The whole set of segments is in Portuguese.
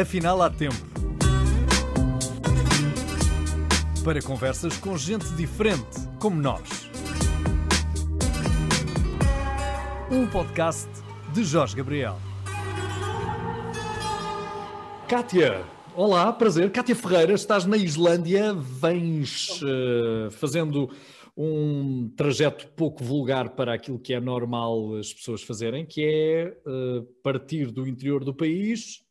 Afinal, há tempo. Para conversas com gente diferente, como nós. Um podcast de Jorge Gabriel. Kátia, olá, prazer. Kátia Ferreira, estás na Islândia, vens uh, fazendo um trajeto pouco vulgar para aquilo que é normal as pessoas fazerem, que é uh, partir do interior do país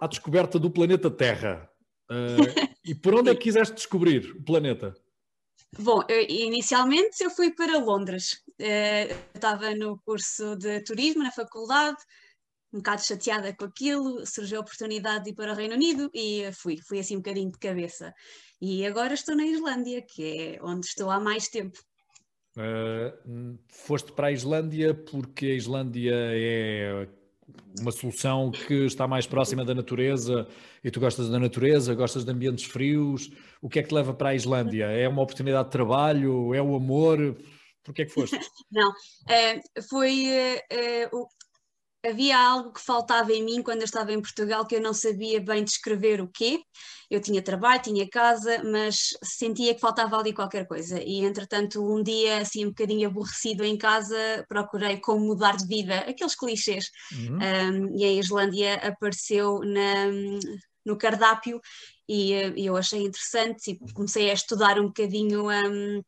à descoberta do planeta Terra. Uh, e por onde é que quiseste descobrir o planeta? Bom, eu, inicialmente eu fui para Londres. Uh, estava no curso de turismo na faculdade, um bocado chateada com aquilo, surgiu a oportunidade de ir para o Reino Unido e fui, fui assim um bocadinho de cabeça. E agora estou na Islândia, que é onde estou há mais tempo. Uh, foste para a Islândia porque a Islândia é uma solução que está mais próxima da natureza e tu gostas da natureza, gostas de ambientes frios. O que é que te leva para a Islândia? É uma oportunidade de trabalho? É o amor? Por que é que foste? Não, é, foi é, o, havia algo que faltava em mim quando eu estava em Portugal que eu não sabia bem descrever o quê. Eu tinha trabalho, tinha casa, mas sentia que faltava ali qualquer coisa. E entretanto, um dia, assim, um bocadinho aborrecido em casa, procurei como mudar de vida, aqueles clichês. Uhum. Um, e a Islândia apareceu na, no cardápio e, e eu achei interessante e comecei a estudar um bocadinho. Um,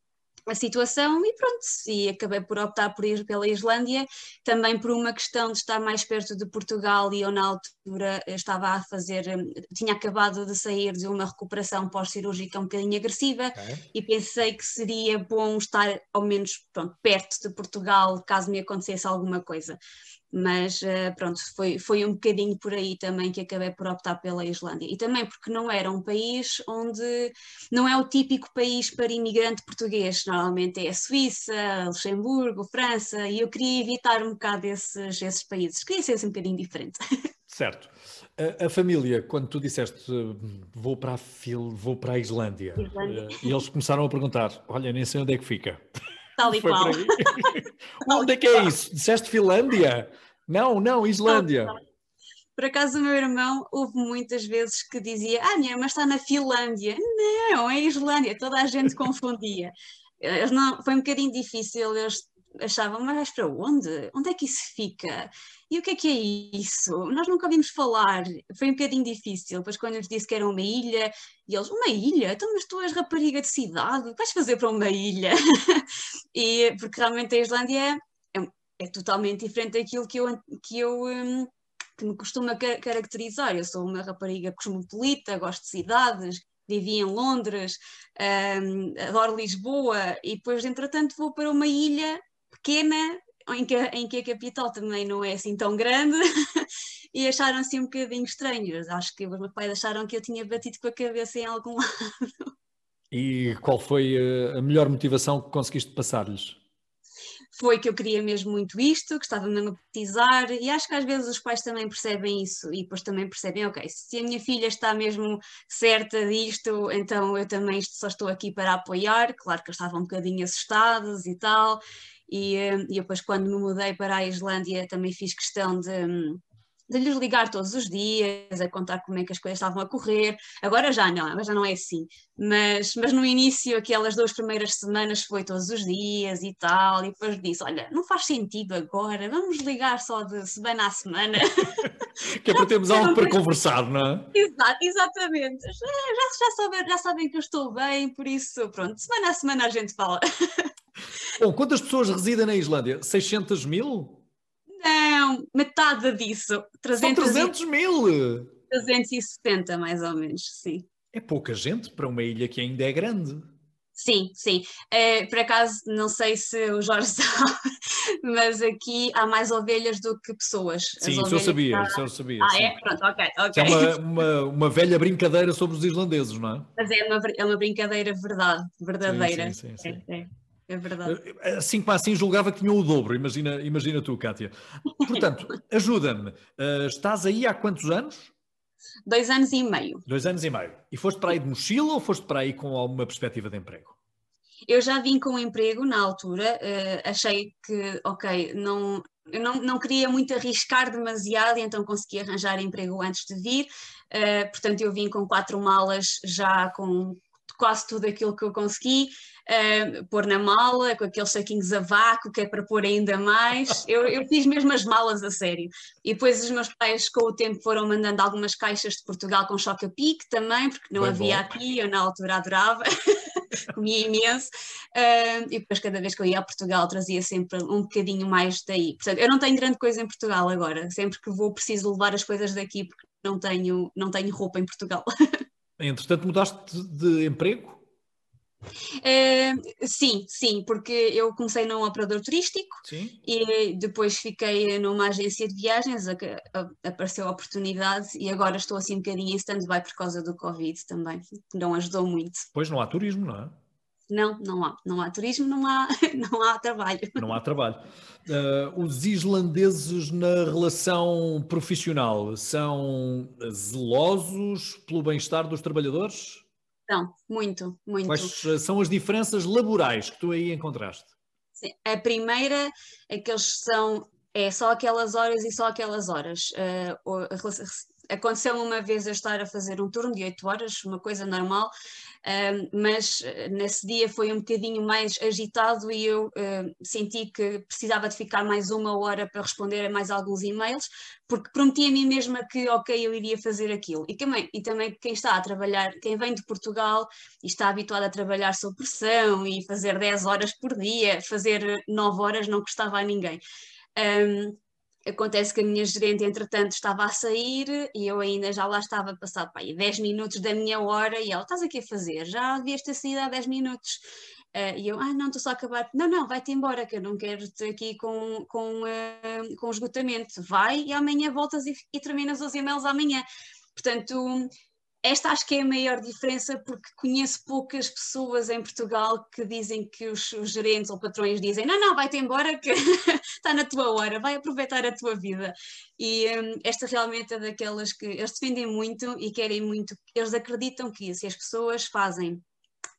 a situação e pronto, e acabei por optar por ir pela Islândia, também por uma questão de estar mais perto de Portugal e eu na altura estava a fazer, hum, tinha acabado de sair de uma recuperação pós-cirúrgica um bocadinho agressiva okay. e pensei que seria bom estar ao menos pronto, perto de Portugal caso me acontecesse alguma coisa mas uh, pronto, foi, foi um bocadinho por aí também que acabei por optar pela Islândia. E também porque não era um país onde não é o típico país para imigrante português, normalmente é a Suíça, Luxemburgo, França, e eu queria evitar um bocado esses, esses países, queria ser assim um bocadinho diferente. Certo. A, a, família, quando tu disseste vou para a, Fil, vou para a Islândia, Islândia. Uh, e eles começaram a perguntar: olha, nem sei onde é que fica. Tal e qual. Onde é que é isso? Disseste Finlândia? Não, não, Islândia. Por acaso o meu irmão houve muitas vezes que dizia ah, minha irmã está na Finlândia. Não, é Islândia. Toda a gente confundia. não, foi um bocadinho difícil, eles achavam, mas para onde? Onde é que isso fica? E o que é que é isso? Nós nunca ouvimos falar, foi um bocadinho difícil. Depois, quando lhes disse que era uma ilha, e eles, uma ilha? Então, mas tu és rapariga de cidade, vais fazer para uma ilha? e porque realmente a Islândia é, é, é, totalmente diferente daquilo que eu, que eu um, que me costuma caracterizar. Eu sou uma rapariga cosmopolita, gosto de cidades, vivi em Londres, um, adoro Lisboa, e depois, entretanto, vou para uma ilha pequena, em que, em que a capital também não é assim tão grande, e acharam-se assim um bocadinho estranhos. Acho que os meus pais acharam que eu tinha batido com a cabeça em algum lado. E qual foi eh, a melhor motivação que conseguiste passar-lhes? Foi que eu queria mesmo muito isto, que estava mesmo a petizar, e acho que às vezes os pais também percebem isso, e depois também percebem, ok, se a minha filha está mesmo certa disto, então eu também só estou aqui para apoiar, claro que eles estavam um bocadinho assustados e tal, e, eh, e depois, quando me mudei para a Islândia, também fiz questão de, de lhes ligar todos os dias, a contar como é que as coisas estavam a correr. Agora já não, já não é assim. Mas, mas no início, aquelas duas primeiras semanas foi todos os dias e tal, e depois disse: Olha, não faz sentido agora, vamos ligar só de semana a semana. que é para termos algo para conversar, não é? Exato, exatamente. Já, já, já, sabem, já sabem que eu estou bem, por isso, pronto, semana a semana a gente fala. Bom, quantas pessoas residem na Islândia? 600 mil? Não, metade disso. 300 São 300 mil! 370, mais ou menos, sim. É pouca gente para uma ilha que ainda é grande. Sim, sim. É, por acaso, não sei se o Jorge sabe, mas aqui há mais ovelhas do que pessoas. Sim, isso eu sabia, isso eu sabia. Ah, sim. é? Pronto, ok, ok. É uma, uma, uma, velha brincadeira sobre os islandeses, não é? Mas é uma, é uma brincadeira verdade, verdadeira. Sim, sim, sim. sim. É, é. Verdade. Eh, assim como assim julgava que tinha o dobro, imagina, imagina tu, Kátia. Portanto, ajuda-me. Uh, estás aí há quantos anos? Dois anos e meio. Dois anos e meio. E foste para aí de mochila ou foste para aí com alguma perspectiva de emprego? Eu já vim com um emprego na altura, uh, achei que, ok, não, eu não, não queria muito arriscar demasiado, e então consegui arranjar emprego antes de vir. Uh, portanto, eu vim com quatro malas já com quase tudo aquilo que eu consegui, uh, pôr na mala, com aqueles saquinhos a vácuo, que é para pôr ainda mais. Eu, eu, fiz mesmo as malas a sério. E depois os meus pais, com o tempo, foram mandando algumas caixas de Portugal com choque a pique também, porque não havia bom. aqui, eu na altura adorava. comia imenso, uh, e depois cada vez que eu ia a Portugal trazia sempre um bocadinho mais daí. Portanto, eu não tenho grande coisa em Portugal agora, sempre que vou preciso levar as coisas daqui porque não tenho, não tenho roupa em Portugal. Entretanto, mudaste de emprego? Uh, sim, sim, porque eu comecei num operador turístico sim. e depois fiquei numa agência de viagens, a, a, apareceu a oportunidade e agora estou assim um bocadinho em stand-by por causa do Covid também, que não ajudou muito. Pois não há turismo, não é? Não, não há. Não há turismo, não há, não há trabalho. Não há trabalho. Uh, os islandeses na relação profissional são zelosos pelo bem-estar dos trabalhadores? São, muito, muito. Quais eh, são as diferenças laborais que tu aí encontraste? Sim, a primeira é que eles são é só aquelas horas e só aquelas horas. Uh, aconteceu uma vez eu estar a fazer um turno de 8 horas, uma coisa normal, mas eh, nesse dia foi um bocadinho mais agitado e eu senti que precisava de ficar mais uma hora para responder a mais alguns e-mails, porque prometi a mim mesma que, ok, eu iria fazer aquilo. E também, e também quem está a trabalhar, quem vem de Portugal e está habituado a trabalhar sob pressão e fazer 10 horas por dia, fazer 9 horas não custava a ninguém. Um, Acontece que a minha gerente, entretanto, estava a sair e eu ainda já lá estava passado pá, 10 minutos da minha hora e ela, estás aqui a fazer? Já devias ter saído há 10 minutos. Uh, e eu, ah, não, estou só a acabar. Não, não, vai-te embora, que eu não quero te aqui com, com, uh, com esgotamento. Vai e amanhã voltas e, e terminas os e-mails amanhã. Portanto, esta acho que é a maior diferença porque conheço poucas pessoas em Portugal que dizem que os, os gerentes ou patrões dizem não, não, vai-te embora que está na tua hora, vai aproveitar a tua vida. E um, esta realmente é daquelas que eles defendem muito e querem muito, eles acreditam que se as pessoas fazem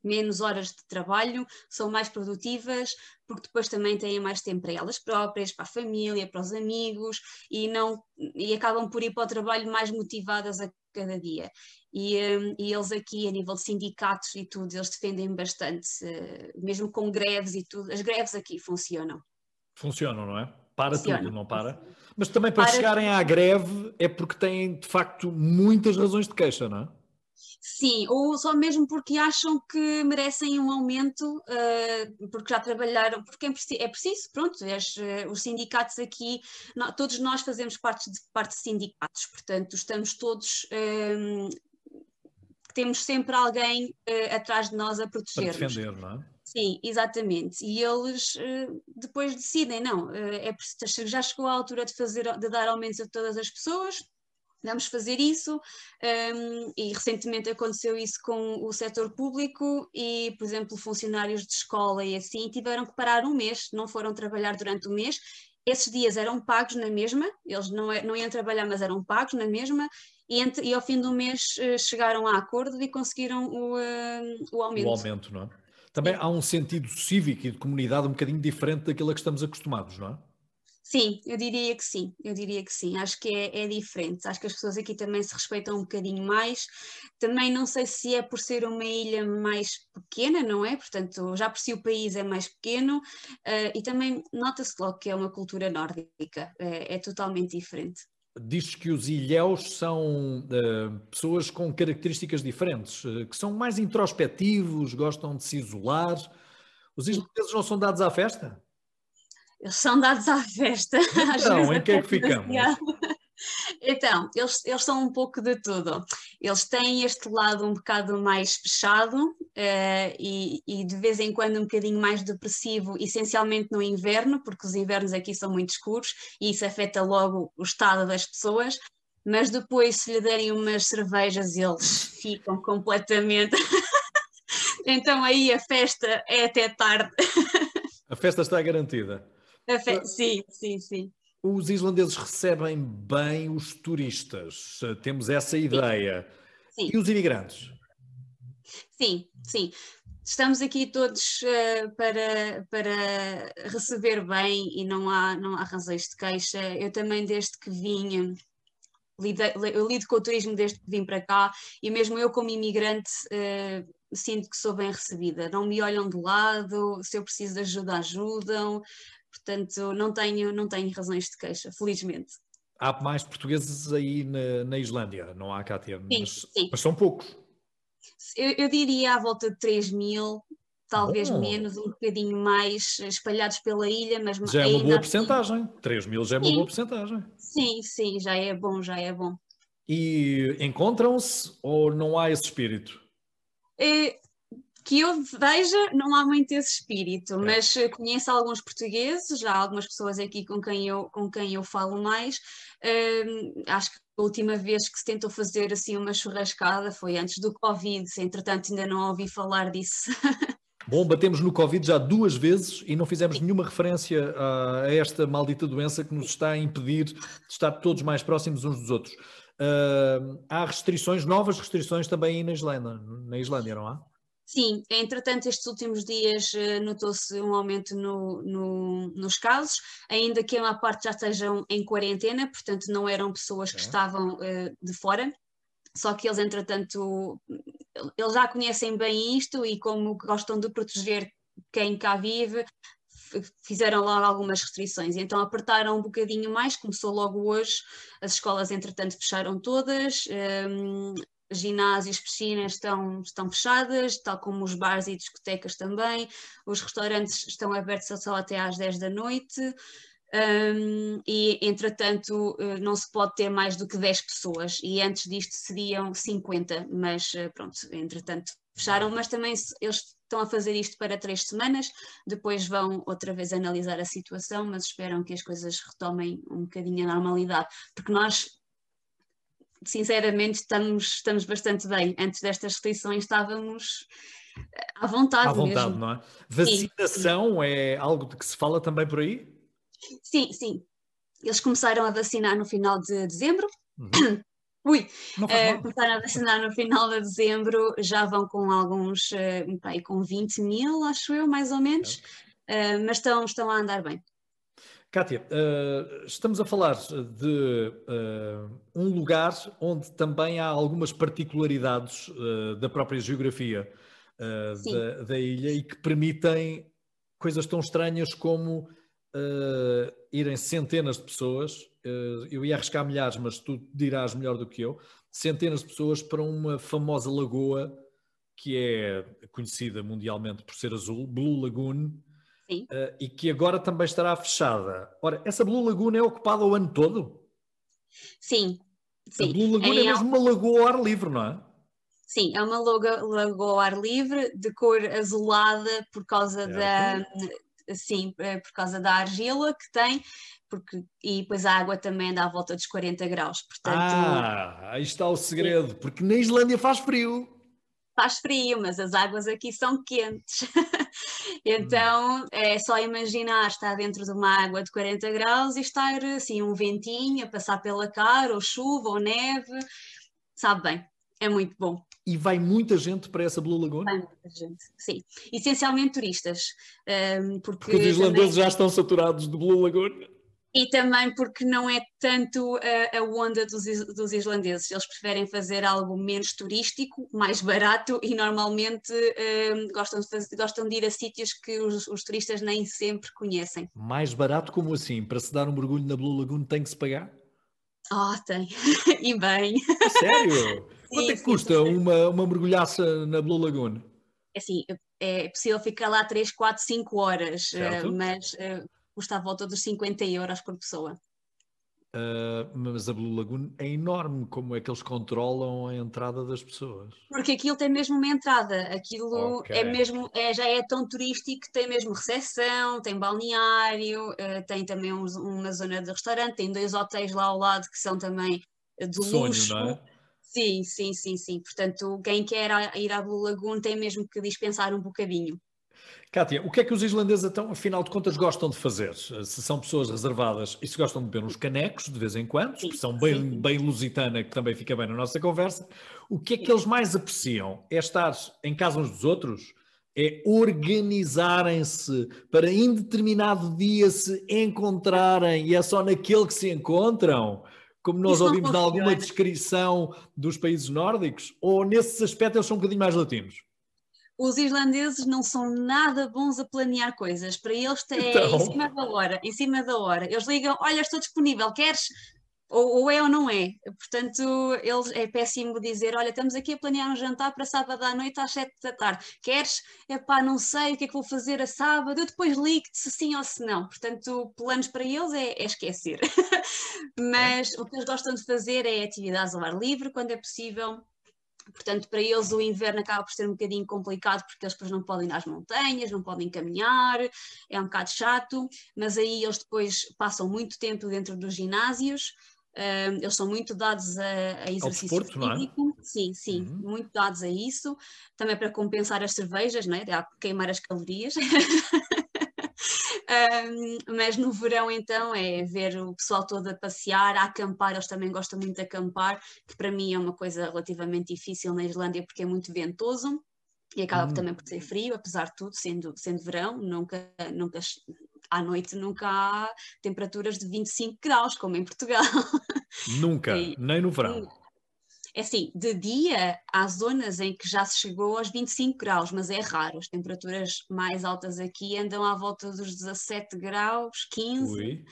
menos horas de trabalho, são mais produtivas, porque depois também têm mais tempo para elas próprias, para a família, para os amigos e não e acabam por ir para o trabalho mais motivadas a cada dia. E, um, e, eles aqui, a nível de sindicatos e tudo, eles defendem bastante, uh, mesmo com greves e tudo, as greves aqui funcionam. Funcionam, não é? Para tudo, não para? Mas também para, para chegarem tudo. à greve é porque têm, de facto, muitas razões de queixa, não é? Sim, ou só mesmo porque acham que merecem um aumento, uh, porque já trabalharam, porque é preciso, pronto, as, uh, os sindicatos aqui, todos nós fazemos parte de, parte de sindicatos, portanto estamos todos um, temos sempre alguém uh, atrás de nós a proteger-nos. Para defender, não é? Sim, exatamente. E eles uh, depois decidem, não, uh, é, já chegou a altura de, fazer, de dar aumentos a todas as pessoas, vamos fazer isso. Um, e recentemente aconteceu isso com o setor público e, por exemplo, funcionários de escola e assim tiveram que parar um mês, não foram trabalhar durante o mês. Esses dias eram pagos na mesma, eles não, é, não iam trabalhar, mas eram pagos na mesma, e, entre, e ao fim do mês uh, chegaram a acordo e conseguiram o, uh, o aumento. O aumento, não é? Também Sim. há um sentido cívico e de comunidade um bocadinho diferente daquilo a que estamos acostumados, não é? Sim, eu diria que sim, eu diria que sim, acho que é, é, diferente, acho que as pessoas aqui também se respeitam um bocadinho mais, também não sei se é por ser uma ilha mais pequena, não é? Portanto, já por si o país é mais pequeno uh, e também nota-se logo que é uma cultura nórdica, é, é totalmente diferente diz que os ilhéus são uh, pessoas com características diferentes, uh, que são mais introspectivos, gostam de se isolar. Os islandeses não são dados à festa? Eles são dados à festa. Então, em que é que ficamos? Então, eles, eles são um pouco de tudo. Eles têm este lado um bocado mais fechado uh, e, e, de vez em quando um bocadinho mais depressivo, essencialmente no inverno, porque os invernos aqui são muito escuros e isso afeta logo o estado das pessoas. Mas depois, se lhe derem umas cervejas, eles ficam completamente. então aí a festa é até tarde. a festa está garantida. Fe... Sim, sim, sim. Os islandeses recebem bem os turistas, temos essa ideia. Sim. E os imigrantes? Sim, sim. Estamos aqui todos uh, para, para receber bem e não há, não há razões de queixa. Eu também, desde que vim, eu lido com o turismo desde que vim para cá e mesmo eu, como imigrante, uh, sinto que sou bem recebida. Não me olham de lado, se eu preciso de ajuda, ajudam. Portanto, não tenho, não tenho razões de queixa, felizmente. Há mais portugueses aí na, na Islândia, não há cá ter, mas, sim. mas são poucos. Eu, eu, diria à volta de 3 mil, talvez Bom. menos, um bocadinho mais espalhados pela ilha, mas já é uma boa assim... porcentagem. 3 mil já é uma sim. boa porcentagem. Sim, sim, já é bom, já é bom. E encontram-se ou não há esse espírito? É, que eu veja, não há muito esse espírito, é. mas conheço alguns portugueses, já há algumas pessoas aqui com quem eu, com quem eu falo mais. Uh, acho que a última vez que se tentou fazer assim uma churrascada foi antes do Covid, entretanto ainda não ouvi falar disso. Bom, batemos no Covid já duas vezes e não fizemos nenhuma referência a, a, esta maldita doença que nos está a impedir de estar todos mais próximos uns dos outros. Uh, há restrições, novas restrições também aí na Islândia, na Islândia, não há? Sim, entretanto, estes últimos dias uh, notou-se um aumento no, no, nos casos, ainda que a maior parte já estejam em quarentena, portanto, não eram pessoas que estavam uh, de fora, só que eles, entretanto, eles já conhecem bem isto e, como gostam de proteger quem cá vive, fizeram logo algumas restrições, então apertaram um bocadinho mais, começou logo hoje, as escolas entretanto fecharam todas, um, ginásios, piscinas estão, estão fechadas, tal como os bares e discotecas também, os restaurantes estão abertos só até às 10 da noite, um, e entretanto eh, não se pode ter mais do que 10 pessoas, e antes disto seriam 50, mas eh, pronto, entretanto fecharam, mas também eles estão a fazer isto para três semanas, depois vão outra vez analisar a situação, mas esperam que as coisas retomem um bocadinho a normalidade, porque nós sinceramente estamos, estamos bastante bem. Antes destas restrições estávamos eh, à vontade. À vontade, mesmo. não é? Vacinação sim, é algo de que se fala também por aí? Sim, sim. Eles começaram a vacinar no final de dezembro. Uhum. Ui, uh, começaram a vacinar no final de dezembro, já vão com alguns, uh, com 20 mil, acho eu, mais ou menos, uh, mas estão, estão a andar bem. Kátia, uh, estamos a falar de uh, um lugar onde também há algumas particularidades uh, da própria geografia da, da, ilha e que permitem coisas tão estranhas como irem centenas de pessoas, eu ia arriscar milhares, mas tu dirás melhor do que eu, centenas de pessoas para uma famosa lagoa que é conhecida mundialmente por ser azul, Blue Lagoon, Uh, e que agora também estará fechada. Ora, essa Blue Lagoon é ocupada o ano todo? Sim, sim. A Blue Lagoon é, é mesmo uma lagoa ao ar livre, não é? Sim, é uma lagoa ao ar livre, de cor azulada por causa certo. da sim, eh, por causa da argila que tem, porque, e depois a água também dá à volta dos 40 graus. Portanto, ah, aí está o segredo, sim. porque na Islândia faz frio faz frio, mas as águas aqui são quentes. então é só imaginar estar dentro de uma água de 40 graus e estar assim um ventinho a passar pela cara, ou chuva, ou neve, sabe bem, é muito bom. E vai muita gente para essa Blue Lagoon? Vai muita gente, sim. Essencialmente turistas. Um, porque, porque os islandeses também... já estão saturados de Blue Lagoon. E também porque não é tanto a, a onda dos, dos, islandeses, eles preferem fazer algo menos turístico, mais barato e normalmente um, gostam, de fazer, gostam de ir a sítios que os, os, turistas nem sempre conhecem. Mais barato como assim? Para se dar um mergulho na Blue Lagoon tem que se pagar? Ah, oh, tem. e bem. sério? Quanto é que custa sim, uma, uma mergulhaça na Blue Lagoon? É assim, é possível ficar lá 3, 4, 5 horas, certo. mas uh, custa à volta dos 50 euros por pessoa. Uh, mas a Blue Lagoon é enorme, como é que eles controlam a entrada das pessoas? Porque aquilo tem mesmo uma entrada, aquilo okay. é mesmo, é, já é tão turístico que tem mesmo recepção, tem balneário, uh, tem também um, uma zona de restaurante, tem dois hotéis lá ao lado que são também de Sonho, luxo. Não é? Sim, sim, sim, sim. Portanto, quem quer ir à Blue Lagoon tem mesmo que dispensar um bocadinho. Kátia, o que é que os islandeses, então, afinal de contas, gostam de fazer? Se são pessoas reservadas e se gostam de beber uns canecos de vez em quando, expressão bem, bem lusitana que também fica bem na nossa conversa, o que é que eles mais apreciam? É estar em casa uns dos outros? É organizarem-se para em determinado dia se encontrarem e é só naquele que se encontram? Como nós Isso ouvimos em alguma descrição dos países nórdicos? Ou nesse aspecto eles são um bocadinho mais latinos? Os islandeses não são nada bons a planear coisas. Para eles é então... em cima da hora, em cima da hora. Eles ligam, olha, estou disponível, queres? Ou, ou, é ou não é. Portanto, eles, é péssimo dizer, olha, estamos aqui a planear um jantar para sábado à noite às sete da tarde. Queres? É pá, não sei o que é que vou fazer a sábado, eu depois ligo-te se sim ou se não. Portanto, planos para eles é, é esquecer. Mas o que eles gostam de fazer é atividades ao ar livre, quando é possível, Portanto, para eles o inverno acaba por ser um bocadinho complicado porque eles depois não podem ir às montanhas, não podem caminhar, é um bocado chato, mas aí eles depois passam muito tempo dentro dos ginásios, um, eles são muito dados a, a exercício desporto, físico, é? sim, sim, uhum. muito dados a isso, também para compensar as cervejas, né? a queimar as calorias. Um, mas no verão, então, é ver o pessoal todo a passear, a acampar. Eles também gostam muito de acampar, que para mim é uma coisa relativamente difícil na Islândia porque é muito ventoso e acaba hum. também por ser frio, apesar de tudo, sendo, sendo verão, nunca, nunca à noite nunca há temperaturas de 25 graus, como em Portugal. Nunca, e, nem no verão. É assim, de dia há zonas em que já se chegou aos 25 graus, mas é raro. As temperaturas mais altas aqui andam à volta dos 17 graus, 15, Ui.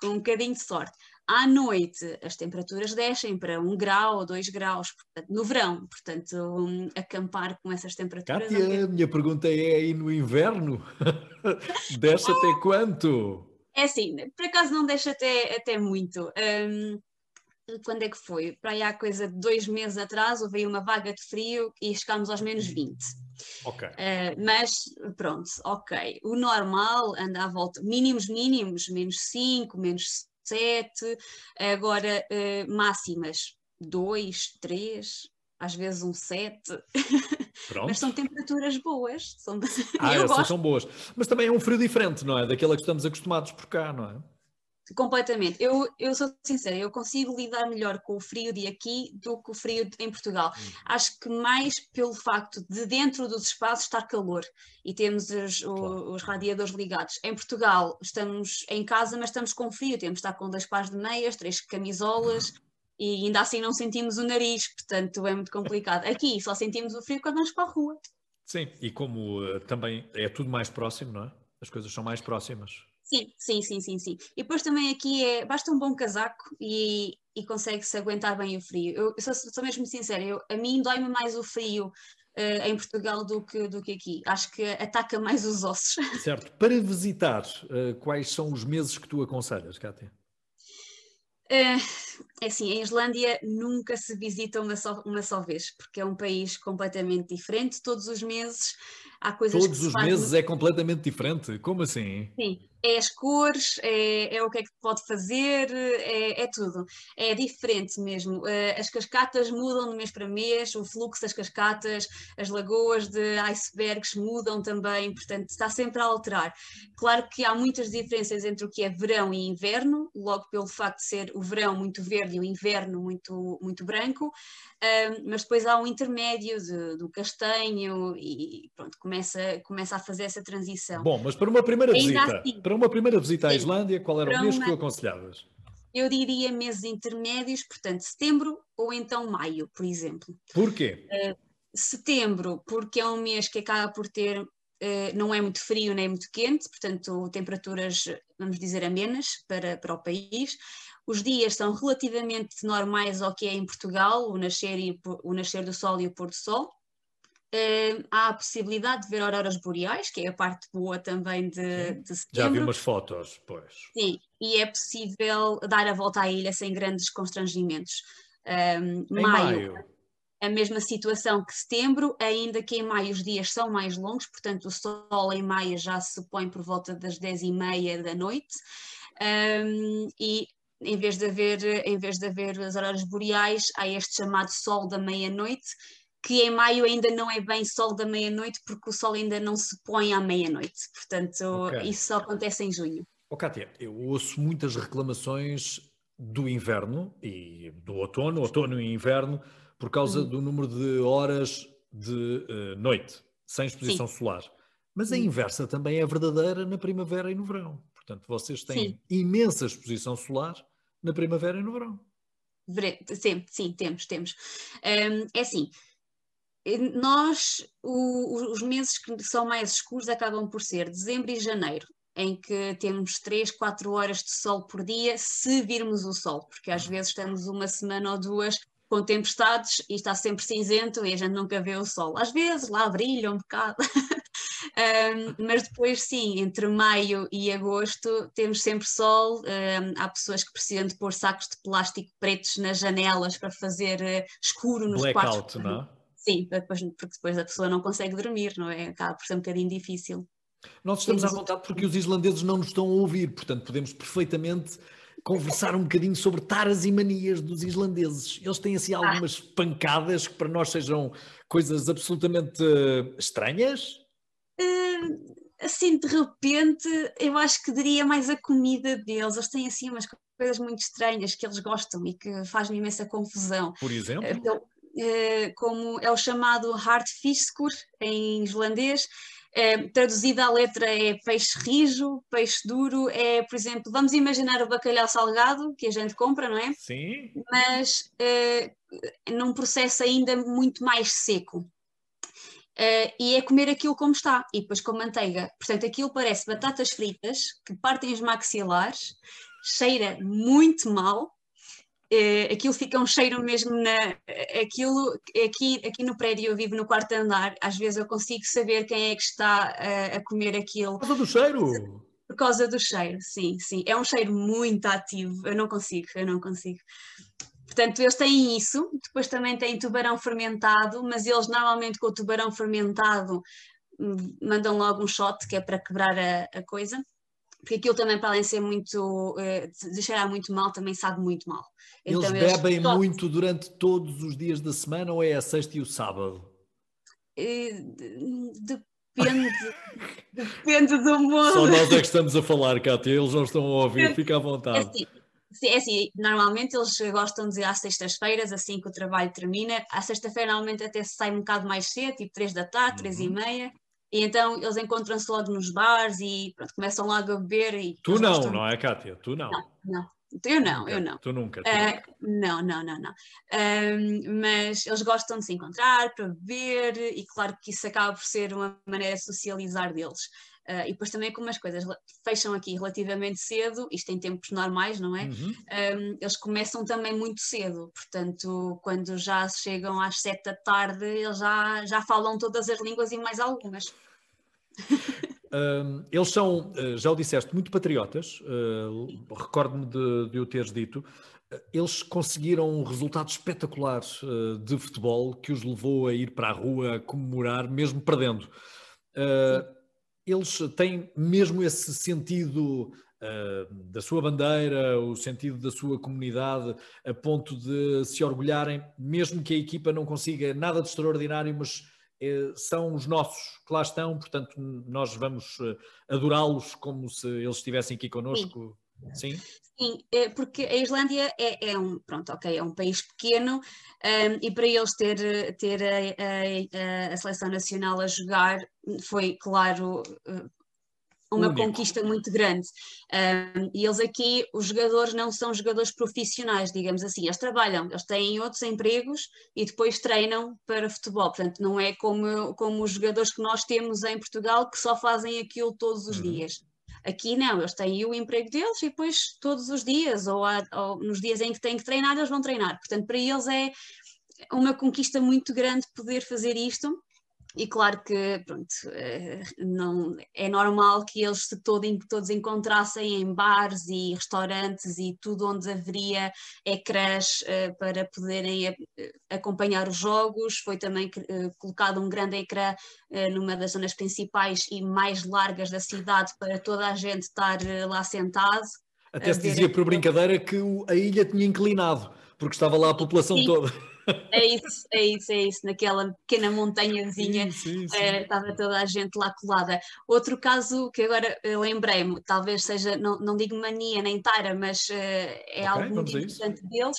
com um bocadinho de sorte. À noite as temperaturas descem para 1 grau ou 2 graus, portanto, no verão, portanto, um, acampar com essas temperaturas. Kátia, a minha pergunta é aí no inverno? desce até quanto? É assim, por acaso não deixa até, até muito. Um, quando é que foi? Para aí há coisa de dois meses atrás, houve uma vaga de frio e chegámos aos menos 20. Ok. Uh, mas pronto, ok. O normal anda à volta, mínimos, mínimos, menos 5, menos 7, agora uh, máximas 2, 3, às vezes um 7. Mas são temperaturas boas. São... Ah, essas são boas. Mas também é um frio diferente, não é? Daquela que estamos acostumados por cá, não é? Completamente. Eu, eu sou sincera, eu consigo lidar melhor com o frio de aqui do que o frio de, em Portugal. Hum. Acho que mais pelo facto de dentro dos espaços estar calor e temos os, claro. os, radiadores ligados. Em Portugal estamos em casa, mas estamos com frio, temos de estar com dois pares de meias, três camisolas. Hum. E ainda assim não sentimos o nariz, portanto é muito complicado. Aqui só sentimos o frio quando vamos para a rua. Sim, e como uh, também é tudo mais próximo, não é? As coisas são mais próximas. Sim, sim, sim, sim, sim. E depois também aqui é, basta um bom casaco e, e consegue-se aguentar bem o frio. Eu, eu sou, sou, mesmo sincera, eu, a mim dói-me mais o frio uh, em Portugal do que, do que aqui. Acho que ataca mais os ossos. Certo. Para visitar, uh, quais são os meses que tu aconselhas, Kátia? Uh, é assim, a Islândia nunca se visita uma só, uma só vez, porque é um país completamente diferente. Todos os meses há coisas Todos os meses é completamente diferente? Como assim? Sim, é as cores, é, é, o que é que pode fazer, é, é, tudo. É diferente mesmo. Eh, as cascatas mudam de mês para mês, o fluxo das cascatas, as lagoas de icebergs mudam também, portanto está sempre a alterar. Claro que há muitas diferenças entre o que é verão e inverno, logo pelo facto de ser o verão muito verde e o inverno muito, muito branco, mas depois há um intermédio de, do castanho e pronto, começa, começa a fazer essa transição. Bom, mas para uma primeira Ainda visita, assim, para uma primeira visita à Islândia, qual era o mês uma, que tu aconselhavas? Eu diria meses intermédios, portanto, setembro ou então maio, por exemplo. Porquê? Uh, setembro, porque é um mês que acaba por ter Uh, não é muito frio nem muito quente, portanto, temperaturas, vamos dizer, amenas para, para o país. Os dias são relativamente normais ao que é em Portugal, o nascer, e, o nascer do sol e o pôr do sol. Uh, há a possibilidade de ver auroras boreais, que é a parte boa também de, de setembro. Já vi umas fotos, pois. Sim, e é possível dar a volta à ilha sem grandes constrangimentos. Um, em maio, maio, a mesma situação que setembro, ainda que em maio os dias são mais longos, portanto o sol em maio já se põe por volta das 10 e meia da noite. Um, e em vez de haver, em vez de haver as auroras boreais, há este chamado sol da meia-noite, que em maio ainda não é bem sol da meia-noite, porque o sol ainda não se põe à meia-noite. Portanto, okay. isso só acontece em junho. Oh, Kátia, eu ouço muitas reclamações do inverno e do outono, outono e inverno, por causa uhum. do número de horas de uh, noite, sem exposição Sim. solar. Mas a uhum. inversa também é verdadeira na primavera e no verão. Portanto, vocês têm sim. imensa exposição solar na primavera e no verão. Sim, sim, temos, temos. Um, é assim, nós, o, os meses que são mais escuros acabam por ser dezembro e janeiro, em que temos 3, 4 horas de sol por dia, se virmos o sol, porque às vezes estamos uma semana ou duas com tempestades e está sempre cinzento e a gente nunca vê o sol. Às vezes lá brilha um bocado, um, mas depois sim, entre maio e agosto temos sempre sol. Um, há pessoas que precisam de pôr sacos de plástico pretos nas janelas para fazer uh, escuro nos Blackout, quartos. não é? Sim, depois, porque depois a pessoa não consegue dormir, não é? Acaba por ser um bocadinho difícil. Nós estamos à vontade porque os islandeses não nos estão a ouvir, portanto podemos perfeitamente conversar um bocadinho sobre taras e manias dos islandeses. Eles têm assim ah. algumas pancadas que para nós sejam coisas absolutamente uh, estranhas? Uh, assim, de repente, eu acho que diria mais a comida deles. Eles têm assim umas coisas muito estranhas que eles gostam e que fazem imensa confusão. Por exemplo? Uh, como é o chamado hartfiskur em islandês, é, traduzida à letra é peixe rijo, peixe duro, é, por exemplo, vamos imaginar o bacalhau salgado que a gente compra, não é? Sim. Mas é, num processo ainda muito mais seco. E é comer aquilo como está, e depois com manteiga. Portanto, aquilo parece batatas fritas que partem os maxilares, cheira muito mal, Uh, aquilo fica um cheiro mesmo na aquilo aqui aqui no prédio eu vivo no quarto andar às vezes eu consigo saber quem é que está uh, a comer aquilo. Por causa do cheiro? Por causa do cheiro sim sim. É um cheiro muito ativo eu não consigo eu não consigo. Portanto eles têm isso depois também têm tubarão fermentado mas eles normalmente com o tubarão fermentado hum, mandam logo um shot que é para quebrar a, a coisa porque aquilo também, para além de ser muito, uh, de cheirar muito mal, também sabe muito mal. Eles então, bebem eles... muito durante todos os dias da semana ou é a sexta e o sábado? Uh, depende, depende do modo. Só nós é que estamos a falar, Cátia, eles não estão a ouvir, fica à vontade. É assim, é assim, normalmente eles gostam de ir às sextas-feiras, assim que o trabalho termina. À sexta-feira, normalmente até se sai um bocado mais cedo, tipo 3 da tarde, uhum. 3 e meia. E então eles encontram-se logo nos bares e pronto, começam logo a beber. E tu não, gostam... não é, Kátia? Tu não. Não, não. Eu não, eu não. Tu nunca. Tu uh, nunca. Não, não, não, não. Um, mas eles gostam de se encontrar para beber e claro que isso acaba por ser uma maneira de socializar deles. Uh, e depois também como as coisas fecham aqui relativamente cedo, isto em tempos normais, não é? Uhum. Um, eles começam também muito cedo, portanto, quando já chegam às sete da tarde, eles já, já falam todas as línguas e mais algumas. Um, eles são, eh, já o disseste, muito patriotas, uh, recordo-me de, de o teres dito. Eles conseguiram um resultado espetacular uh, de futebol que os levou a ir para a rua a comemorar, mesmo perdendo. Uh, eles têm mesmo esse sentido uh, da sua bandeira, o sentido da sua comunidade, a ponto de se orgulharem, mesmo que a equipa não consiga nada de extraordinário, mas uh, são os nossos que lá estão, portanto, nós vamos uh, adorá-los como se eles estivessem aqui connosco. Sim. Sim, é, porque a Islândia é, é, um, pronto, ok, é um país pequeno um, e para eles ter, ter a, a, a, seleção nacional a jogar foi, claro, uh, uma Único. conquista muito grande. Um, e eles aqui, os jogadores não são jogadores profissionais, digamos assim, eles trabalham, eles têm outros empregos e depois treinam para futebol. Portanto, não é como, como os jogadores que nós temos em Portugal que só fazem aquilo todos os uhum. dias. Aqui não, eles têm o emprego deles e depois todos os dias, ou, há, ou nos dias em que têm que treinar, eles vão treinar. Portanto, para eles é uma conquista muito grande poder fazer isto e claro que pronto, eh, não, é normal que eles se todo, todos encontrassem em bares e restaurantes e tudo onde haveria ecrãs uh, para poderem uh, acompanhar os jogos. Foi também colocado um grande ecrã numa das zonas principais e mais largas da cidade para toda a gente estar lá sentado. Até se dizia por brincadeira que a ilha tinha inclinado, porque estava lá a população Sim. toda. É isso, é isso, é isso. Naquela pequena montanhazinha estava uh, toda a gente lá colada. Outro caso que agora lembrei-me, talvez seja, não, não digo mania nem tara, mas uh, é okay, algo muito importante deles.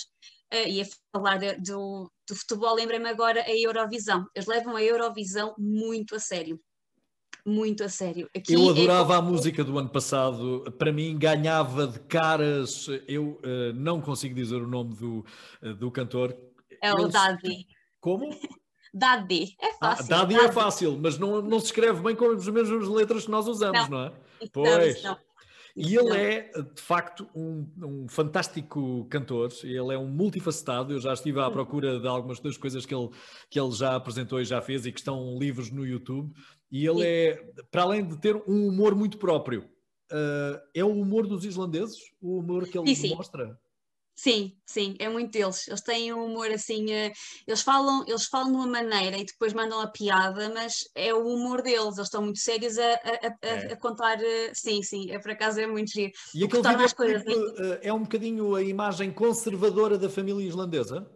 Uh, e a falar de, do, do futebol, lembrei-me agora a Eurovisão. Eles levam a Eurovisão muito a sério muito a sério. Aqui eu é adorava é... a música do ano passado, para mim ganhava de caras, eu uh, não consigo dizer o nome do, uh, do cantor. É o Daddy. Como? Daddy, é ah, fácil. Ah, Daddy, é fácil, mas não, não se escreve bem com as mesmas letras que nós usamos, não, não é? Pois. Não, e ele é, de facto, um, um, fantástico cantor, ele é um multifacetado. Eu já estive à hum. procura de algumas das coisas que ele, que ele já apresentou e já fez e que estão livres no YouTube. E ele é, para além de ter um humor muito próprio, uh, é o humor dos islandeses, o humor que ele sim, sim. mostra. Sim, sim, é muito deles. Eles têm um humor assim, uh, eles falam, eles falam de uma maneira e depois mandam a piada, mas é o humor deles, eles estão muito sérios a, a, a, é. a contar. Uh, sim, sim, é por acaso é muito giro. E aquele vídeo é, coisas, uh, é um bocadinho a imagem conservadora da família islandesa?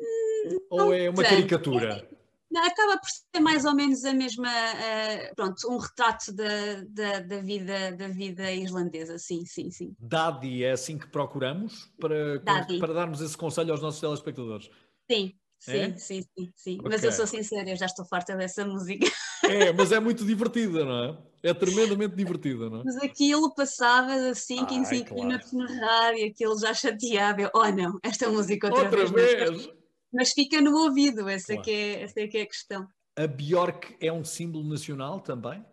Hum, Ou é uma caricatura? Acaba por ser mais ou menos a mesma, uh, pronto, um retrato da, da, da, vida, da vida islandesa, sim, sim, sim. Daddy é assim que procuramos para, para darmos esse conselho aos nossos telespectadores? Sim, sim, é? sim, sim, sim. Okay. Mas eu sou sincera, eu já estou farta dessa música. É, mas é muito divertida, não é? É tremendamente divertida, não é? Mas aquilo passava de 5 em 5 claro. minutos na rádio, aquilo já chateava. Eu, oh não, esta música outra, outra vez. vez mas fica no ouvido, essa, claro. que é, essa é que é a questão. A Bjork é um símbolo nacional também?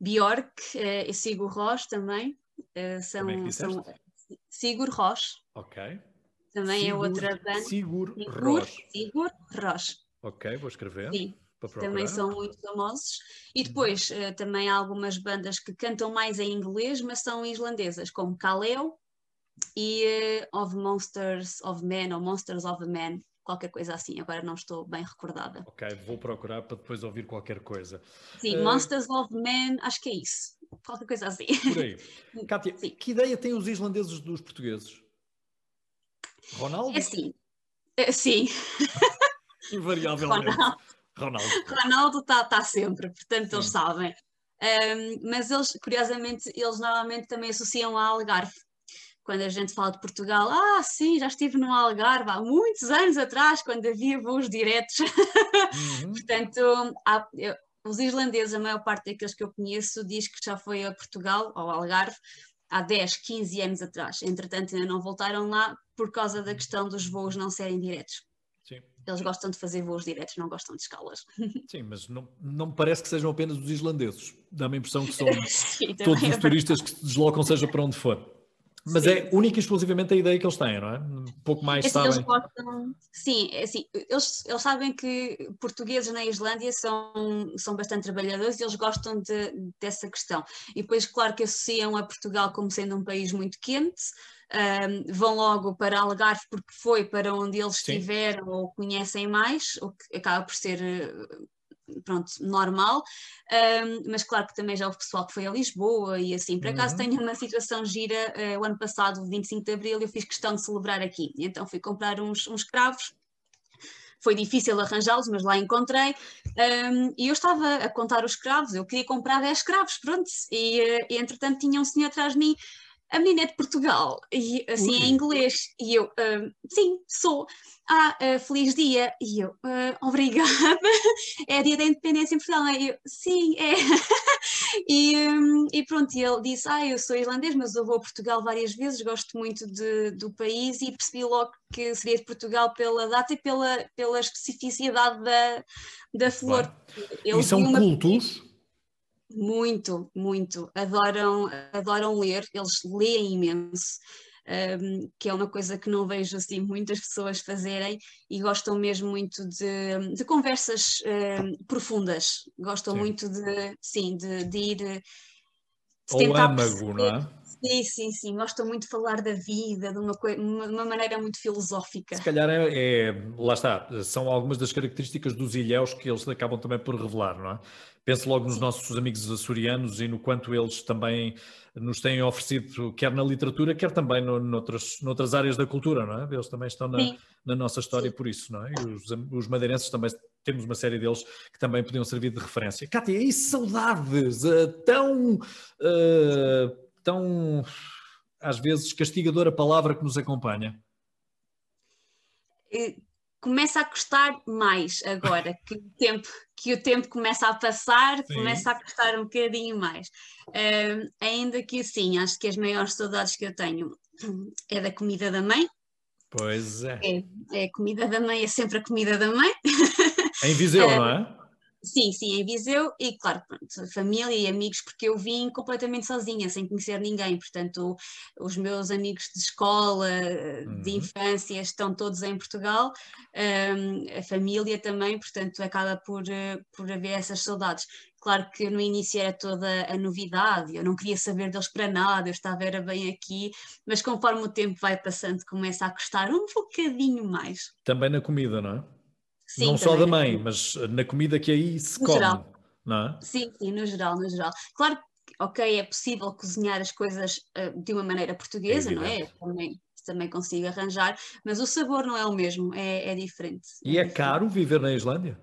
Bjork uh, e Sigur Rós também. Uh, são, é são Sigur Rós. Ok. Também é Sigur, é outra banda. Sigur Rós. Sigur Rós. Ok, vou escrever. Sim. Também são muito famosos. E uhum. depois uh, também há algumas bandas que cantam mais em inglês, mas são islandesas, como Kaleo e uh, of Monsters of Men ou Monsters of Men, qualquer coisa assim, agora não estou bem recordada. Ok, vou procurar para depois ouvir qualquer coisa. Sim, uh... Monsters of Men, acho que é isso, qualquer coisa assim. Por aí. Kátia, Sim. que ideia têm os islandeses dos portugueses? Ronaldo? É sim. É, sim. Invariavelmente. Ronaldo. Ronaldo. Ronaldo está tá sempre, portanto sim. eles sabem. Um, mas eles, curiosamente, eles normalmente também associam a Algarve quando a gente fala de Portugal, ah, sim, já estive no Algarve há muitos anos atrás, quando havia voos diretos. Uhum. Portanto, há, eu, os islandeses, a maior parte daqueles que eu conheço, diz que já foi a Portugal, ao Algarve, há 10, 15 anos atrás. Entretanto, ainda não voltaram lá por causa da questão dos voos não serem diretos. Sim. Eles gostam de fazer voos diretos, não gostam de escalas. Sim, mas não, não me parece que sejam apenas os islandeses. Dá-me a impressão que são Sim, todos os é turistas que se deslocam, seja para onde for. Mas sim. é única e exclusivamente a ideia que eles têm, não é? Um pouco mais é assim, sabem. Eles gostam, sim, é assim, eles, eles sabem que portugueses na Islândia são, são bastante trabalhadores e eles gostam de, dessa questão. E depois, claro que associam a Portugal como sendo um país muito quente, um, vão logo para Algarve porque foi para onde eles estiveram ou conhecem mais, o que acaba por ser pronto, normal, um, mas claro que também já houve pessoal que foi a Lisboa e assim, por acaso uhum. tenho uma situação gira, uh, o ano passado, 25 de Abril, eu fiz questão de celebrar aqui, então fui comprar uns, uns cravos, foi difícil arranjá-los, mas lá encontrei, um, e eu estava a contar os cravos, eu queria comprar 10 cravos, pronto, e, uh, e entretanto tinha um senhor atrás de mim, a menina é de Portugal, e assim Ui. em inglês, e eu, uh, sim, sou, ah, uh, feliz dia, e eu, uh, obrigada, é dia da independência em Portugal, e eu, sim, é, e, um, e pronto, e ele disse, ah, eu sou irlandês, mas eu vou a Portugal várias vezes, gosto muito de, do país, e percebi logo que seria de Portugal pela data e pela, pela especificidade da, da flor. e são uma... cultos? Muito, muito. Adoram, adoram ler, eles leem imenso. Um, que é uma coisa que não vejo assim muitas pessoas fazerem e gostam mesmo muito de, de conversas um, profundas, gostam sim. muito de, sim, de, de ir Ou âmago, não é? Sim, sim, sim. Gostam muito de falar da vida, de uma, uma, uma maneira muito filosófica. Se calhar é, é, lá está, são algumas das características dos ilhéus que eles acabam também por revelar, não é? Penso logo nos nossos amigos açorianos e no quanto eles também nos têm oferecido, quer na literatura, quer também no, noutras, noutras áreas da cultura, não é? Eles também estão na, na nossa história Sim. por isso, não é? E os, os madeirenses também, temos uma série deles que também podiam servir de referência. Cátia, e saudades uh, tão, uh, tão, às vezes, castigadora palavra que nos acompanha? começa a custar mais agora que o tempo que o tempo começa a passar, Sim. começa a custar um bocadinho mais. Uh, ainda que assim, acho que as maiores saudades que eu tenho é da comida da mãe. Pois é. É, é a comida da mãe, é sempre a comida da mãe. Em Viseu, uh, não é? Sim, sim, em Viseu e, claro, pronto, família e amigos, porque eu vim completamente sozinha, sem conhecer ninguém. Portanto, os meus amigos de escola, uhum. de infância, estão todos em Portugal, um, a família também, portanto, acaba por, eh, por haver essas saudades. Claro que no início era toda a novidade, eu não queria saber deles para nada, eu estava era bem aqui, mas conforme o tempo vai passando, começa a custar um bocadinho mais. Também na comida, não é? Sim, não só da mãe, mas na comida que aí se no come. Geral. Não é? Sim, sim, no geral, no geral. Claro que, ok, é possível cozinhar as coisas uh, de uma maneira portuguesa, é não é? Também, também consigo arranjar, mas o sabor não é o mesmo, é, é diferente. E é, é caro viver na Islândia?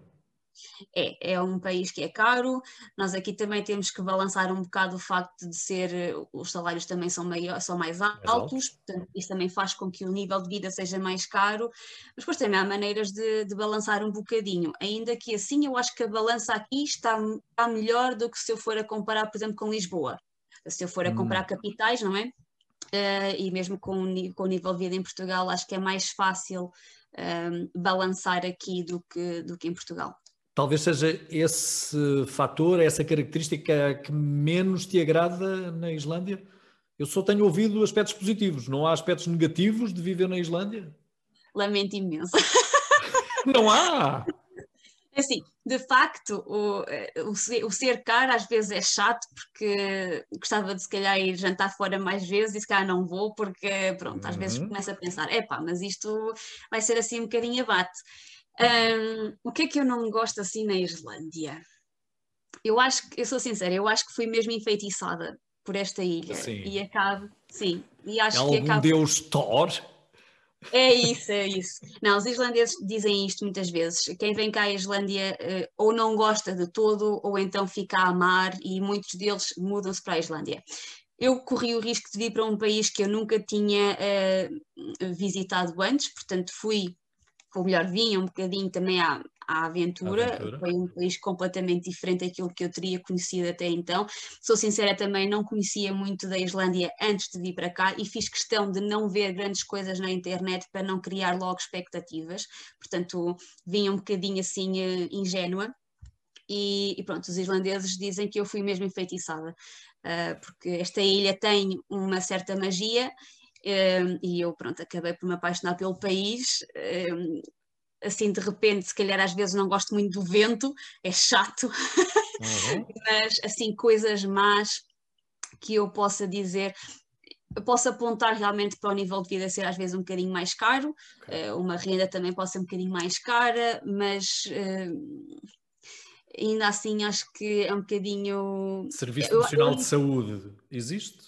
É, é um país que é caro, nós aqui também temos que balançar um bocado o facto de ser, os salários também são, maior, são mais altos, portanto, isso também faz com que o nível de vida seja mais caro, mas depois também há maneiras de, de balançar um bocadinho, ainda que assim eu acho que a balança aqui está, está melhor do que se eu for a comparar, por exemplo, com Lisboa. Se eu for a comparar hum. capitais, não é? Uh, e mesmo com, com o nível de vida em Portugal, acho que é mais fácil uh, balançar aqui do que, do que em Portugal. Talvez seja esse fator, essa característica que menos te agrada na Islândia? Eu só tenho ouvido aspectos positivos, não há aspectos negativos de viver na Islândia? Lamento imenso. Não há! Assim, de facto, o, o, ser, o ser caro às vezes é chato porque gostava de se calhar ir jantar fora mais vezes e se calhar não vou porque, pronto, às vezes uhum. começa a pensar, epá, mas isto vai ser assim um bocadinho abate. Um, o que é que eu não gosto assim na Islândia? Eu acho que, eu sou sincera, eu acho que fui mesmo enfeitiçada por esta ilha sim. e acabo, sim, e acho é que algum acabo... deus Thor? É isso, é isso. Não, os islandeses dizem isto muitas vezes. Quem vem cá à Islândia uh, ou não gosta de todo, ou então fica a amar, e muitos deles mudam-se para a Islândia. Eu corri o risco de vir para um país que eu nunca tinha uh, visitado antes, portanto fui ou melhor, vinha um bocadinho também à, à aventura. aventura. Foi um país completamente diferente daquilo que eu teria conhecido até então. Sou sincera, também não conhecia muito da Islândia antes de vir para cá e fiz questão de não ver grandes coisas na internet para não criar logo expectativas. Portanto, vinha um bocadinho assim uh, ingênua. E, e, pronto, os islandeses dizem que eu fui mesmo enfeitiçada, uh, porque esta ilha tem uma certa magia um, e eu, pronto, acabei por me apaixonar pelo país. Um, assim, de repente, se calhar às vezes não gosto muito do vento, é chato, uhum. mas assim, coisas más que eu possa dizer, eu posso apontar realmente para o nível de vida ser às vezes um bocadinho mais caro, okay. uh, uma renda também pode ser um bocadinho mais cara, mas uh, ainda assim acho que é um bocadinho. Serviço Nacional eu, eu... de Saúde existe?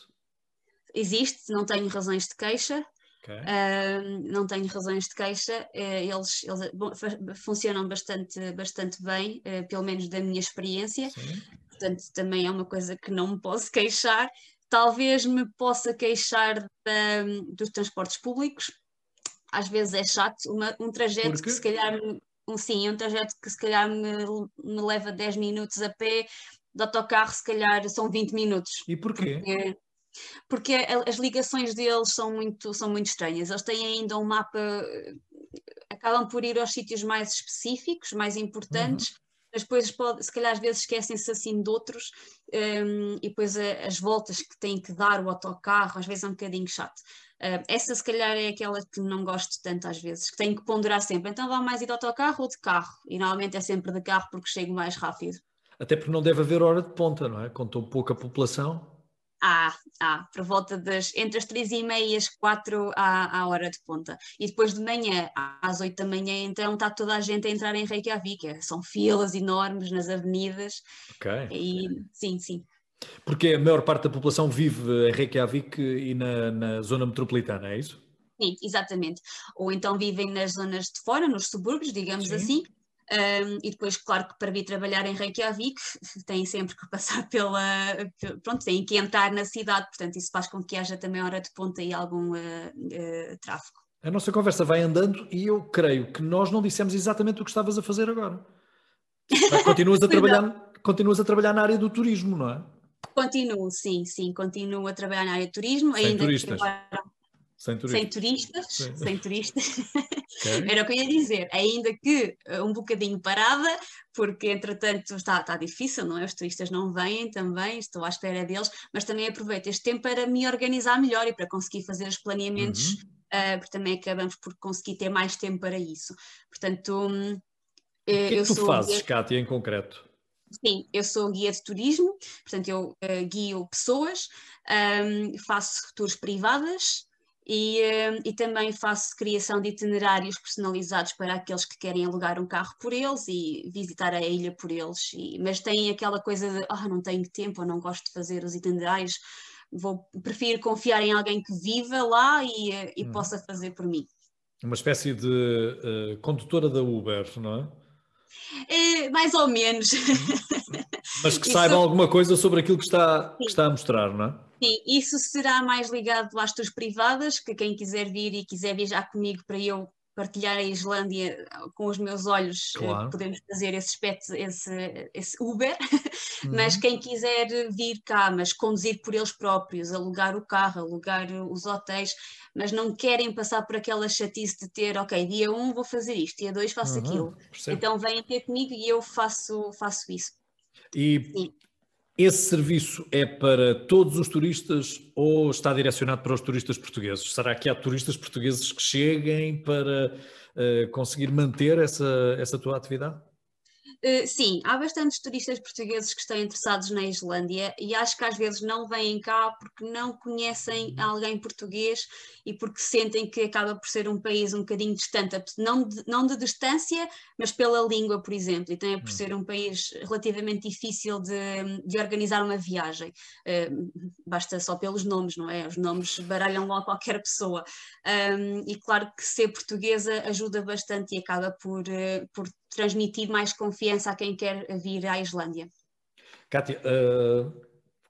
Existe, não tenho razões de queixa. Okay. Uh, não tenho razões de queixa, uh, eles, eles bom, funcionam bastante, bastante bem, uh, pelo menos da minha experiência, Sim. portanto também é uma coisa que não me posso queixar. Talvez me possa queixar da, dos transportes públicos, às vezes é chato, uma, um trajeto que se calhar, um, sim, um trajeto que se calhar me, me leva 10 minutos a pé, de autocarro se calhar são 20 minutos. E porquê? Porque, porque as ligações deles são muito, são muito estranhas. Eles têm ainda um mapa, acabam por ir aos sítios mais específicos, mais importantes, uhum. mas depois pode, se calhar às vezes esquecem-se assim de outros, um, e depois a, as voltas que têm que dar o autocarro, às vezes é um bocadinho chato. Uh, essa se calhar é aquela que não gosto tanto às vezes, que tenho que ponderar sempre. Então vá mais ir de autocarro ou de carro? E normalmente é sempre de carro porque chego mais rápido. Até porque não deve haver hora de ponta, não é? Com tão pouca população. Há, há, por volta das entre as três e meia e as quatro à, à hora de ponta. E depois de manhã, às oito da manhã, então está toda a gente a entrar em Reykjavik. É, são filas enormes nas avenidas. Ok. E, sim, sim. Porque a maior parte da população vive em Reykjavik e na, na zona metropolitana, é isso? Sim, exatamente. Ou então vivem nas zonas de fora, nos subúrbios, digamos Sim. assim. Um, e depois, claro que para vir trabalhar em Reykjavik têm sempre que passar pela. Pronto, têm que entrar na cidade, portanto, isso faz com que haja também hora de ponta e algum uh, uh, tráfego. A nossa conversa vai andando e eu creio que nós não dissemos exatamente o que estavas a fazer agora. Continuas a trabalhar, continuas a trabalhar na área do turismo, não é? Continuo, sim, sim, continuo a trabalhar na área de turismo. Sem ainda turistas. Que agora sem turistas. Sem turistas, Sim. sem turistas. Okay. Era o que eu ia dizer, ainda que eh, um bocadinho parada, porque entretanto está, está difícil, não é? Os turistas não vêm também, estou à espera deles, mas também aproveito este tempo para me organizar melhor e para conseguir fazer os planeamentos, uhum. uh, porque também acabamos por conseguir ter mais tempo para isso. Portanto, hum, o que é que tu fazes, guia... Kátia, em concreto? Sim, eu sou guia de turismo, portanto eu uh, guio pessoas, um, faço tours privadas, e, eh, e, também faço criação de itinerários personalizados para aqueles que querem alugar um carro por eles e visitar a ilha por eles. E, mas tem aquela coisa de oh, não tenho tempo, ou não gosto de fazer os itinerários, vou, prefiro confiar em alguém que viva lá e, eh, e hum. possa fazer por mim. Uma espécie de uh, condutora da Uber, não é? é mais ou menos. Mas que saiba alguma coisa sobre aquilo que está, que está a mostrar, não é? Sim, isso será mais ligado às tuas privadas, que quem quiser vir e quiser viajar comigo para eu partilhar a Islândia com os meus olhos, eh, claro. podemos fazer esse, aspecto, esse, esse Uber, uhum. mas quem quiser vir cá, mas conduzir por eles próprios, alugar o carro, alugar os hotéis, mas não querem passar por aquela chatice de ter, ok, dia 1 um vou fazer isto, dia 2 faço uhum, aquilo. Percebo. Então venham ter comigo e eu faço, faço isso. E Sim. Esse serviço é para todos os turistas ou está direcionado para os turistas portugueses? Será que há turistas portugueses que cheguem para uh, conseguir manter essa, essa tua atividade? Uh, sim, há bastantes turistas portugueses que estão interessados na Islândia e acho que às vezes não vêm cá porque não conhecem alguém português e porque sentem que acaba por ser um país um bocadinho distante, não de, não de distância, mas pela língua, por exemplo, e também por uhum. ser um país relativamente difícil de, de organizar uma viagem. Uh, basta só pelos nomes, não é? Os nomes baralham logo qualquer pessoa. Um, e claro que ser portuguesa ajuda bastante e acaba por, uh, por transmitir mais confiança a quem quer vir à Islândia. Kátia, uh,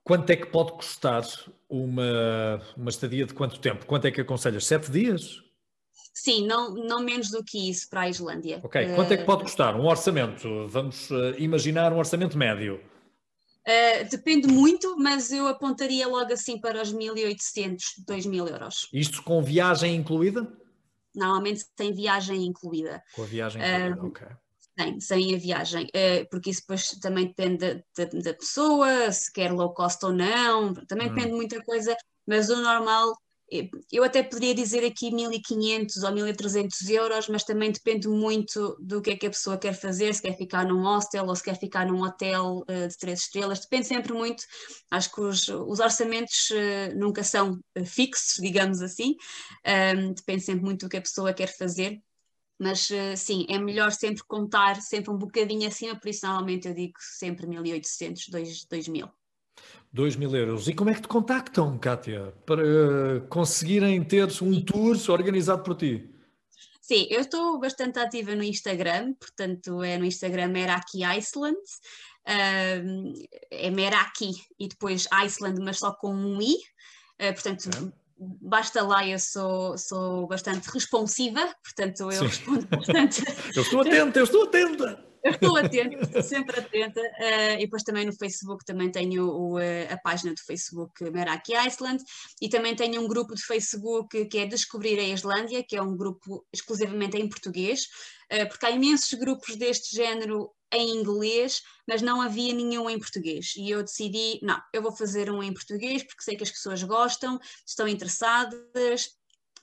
quanto é que pode custar uma, uma estadia de quanto tempo? Quanto é que aconselhas? Sete dias? Sim, não, não menos do que isso para a Islândia. Ok, quanto é que pode custar? Um orçamento? Vamos uh, imaginar um orçamento médio. Uh, depende muito, mas eu apontaria logo assim para os 1.800, 2.000 euros. Isto com viagem incluída? Normalmente tem viagem incluída. Com a viagem incluída, uh, ok. Sem, sem a viagem, uh, porque isso depois também depende da, da, da, pessoa, se quer low cost ou não, também hum. depende de muita coisa, mas o normal eu até poderia dizer aqui 1.500 ou 1.300 euros, mas também depende muito do que é que a pessoa quer fazer, se quer ficar num hostel ou se quer ficar num hotel uh, de três estrelas, depende sempre muito. Acho que os, os orçamentos nunca são fixos, digamos assim, depende sempre muito do que a pessoa quer fazer. Mas sim, é melhor sempre contar sempre um bocadinho acima, por isso normalmente eu digo sempre 1.800, 2.000. 2 mil euros. E como é que te contactam, Kátia, para conseguirem ter um tour organizado por ti? Sim, eu estou bastante ativa no Instagram, portanto é no Instagram Meraki Iceland, um, é Meraki e depois Iceland, mas só com um i, uh, portanto é. Basta lá, eu sou, sou bastante responsiva, portanto eu Sim. respondo bastante. eu estou atenta, eu estou atenta! Eu estou atenta, estou sempre atenta. Uh, e depois também no Facebook também tenho o, uh, a página do Facebook Meraki Iceland e também tenho um grupo de Facebook que é Descobrir a Islândia, que é um grupo exclusivamente em português, uh, porque há imensos grupos deste género em inglês, mas não havia nenhum em português. E eu decidi, não, eu vou fazer um em português porque sei que as pessoas gostam, estão interessadas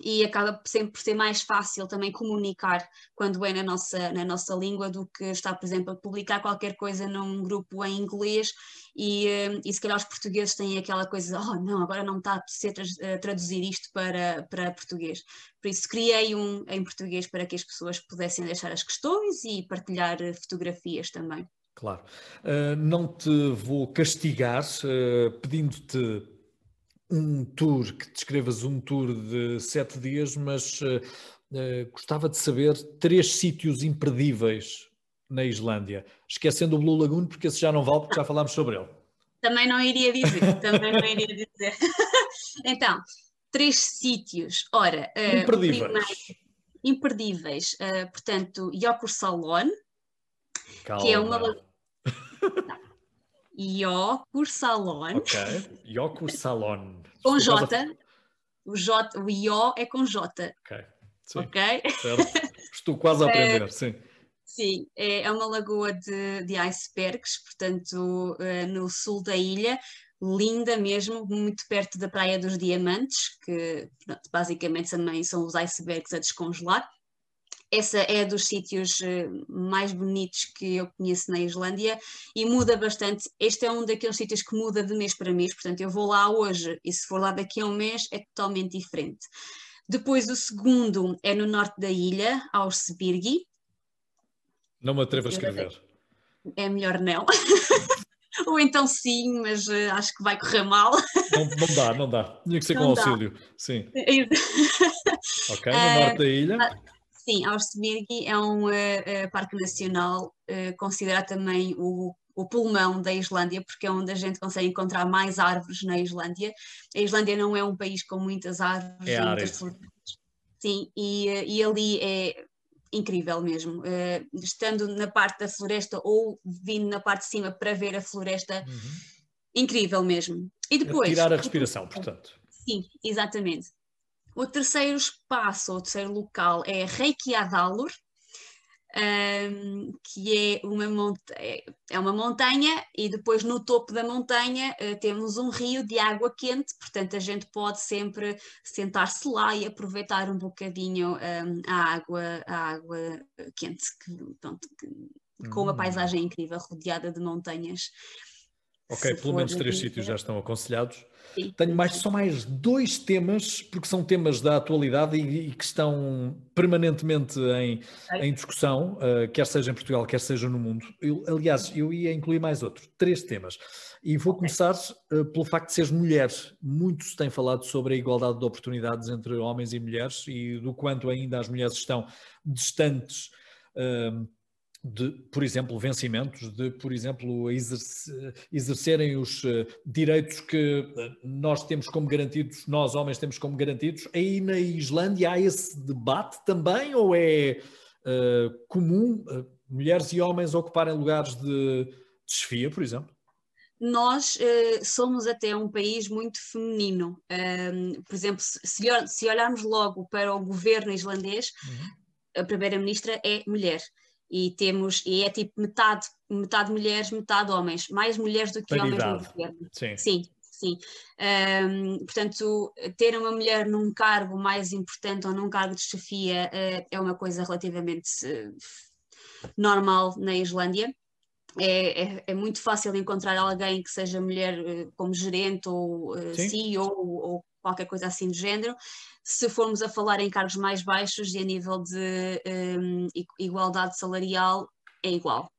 e acaba sempre por ser mais fácil também comunicar quando é na nossa, na nossa língua do que estar, por exemplo, a publicar qualquer coisa num grupo em inglês e, eh, e se calhar os portugueses têm aquela coisa, oh não, agora não está a ser traduzir isto para, para português. Por isso criei um em português para que as pessoas pudessem deixar as questões e partilhar eh, fotografias também. Claro. Uh, não te vou castigar uh, pedindo-te um tour, que descrevas um tour de sete dias, mas uh, uh, gostava de saber três sítios imperdíveis na Islândia, esquecendo o Blue Lagoon, porque esse já não vale, porque já falámos sobre ele. Também não iria dizer, também não iria dizer. então, três sítios. Ora, uh, imperdíveis. Primeiro, imperdíveis. portanto, Yokur Salon, Calma. que é uma. Yokur Salon. Ok, Yokur Salon. Com J. O, J. o Ió é com J. Ok. Sim. Estou quase a aprender, é, sim. Sim, é, é uma lagoa de, de icebergs, portanto, uh, no sul da ilha, linda mesmo, muito perto da Praia dos Diamantes, que basicamente também são os icebergs a descongelar essa é dos sítios eh, mais bonitos que eu conheço na Islândia e muda bastante. Este é um daqueles sítios que muda de mês para mês, portanto, eu vou lá hoje e se for lá daqui a um mês é totalmente diferente. Depois, o segundo é no norte da ilha, aos Sibirgi. Não me atrevo a escrever. É melhor não. Ou então sim, mas uh, acho que vai correr mal. Não, não dá, não dá. Tinha que ser não com dá. auxílio. Sim. ok, no norte da ilha. Sim, Austerberg é um uh, parque nacional, uh, considerado também o, o pulmão da Islândia, porque é onde a gente consegue encontrar mais árvores na Islândia. A Islândia não é um país com muitas árvores, é muitas florestas. Sim, e, e ali é incrível mesmo. Uh, estando na parte da floresta ou vindo na parte de cima para ver a floresta, uhum. incrível mesmo. E depois. Tirar a respiração, portanto. Sim, exatamente. O terceiro espaço, o terceiro local é Reykjadalur, um, que é uma, montanha, é uma montanha e depois no topo da montanha uh, temos um rio de água quente, portanto a gente pode sempre sentar-se lá e aproveitar um bocadinho um, a, água, a água quente, que, pronto, que, com uma hum. paisagem incrível, rodeada de montanhas. Ok, pelo menos três sítios já estão aconselhados. Tenho mais, só mais dois temas, porque são temas da atualidade e, e que estão permanentemente em, em discussão, uh, quer seja em Portugal, quer seja no mundo. Eu, aliás, eu ia incluir mais outro, três temas. E vou começar uh, pelo facto de seres mulher. Muito se tem falado sobre a igualdade de oportunidades entre homens e mulheres e do quanto ainda as mulheres estão distantes. Uh, de, por exemplo, vencimentos, de, por exemplo, exercer, exercerem os uh, direitos que uh, nós temos como garantidos, nós homens temos como garantidos. Aí na Islândia há esse debate também, ou é uh, comum mulheres e homens ocuparem lugares de, de chefia, por exemplo? nós uh, somos até um país muito feminino. Um, por exemplo, se, se, olharmos logo para o governo islandês, uhum. a primeira-ministra é mulher e temos e é tipo metade metade mulheres metade homens. Mais mulheres do que Paridade. homens no governo. Sim. Sim, sim. Um, portanto ter uma mulher num cargo mais importante ou num cargo de chefia uh, é uma coisa relativamente uh, normal na Islândia. É, é, é, muito fácil encontrar alguém que seja mulher uh, como gerente ou CEO ou qualquer coisa assim do género se formos a falar em cargos mais baixos e a nível de um, igualdade salarial, é igual.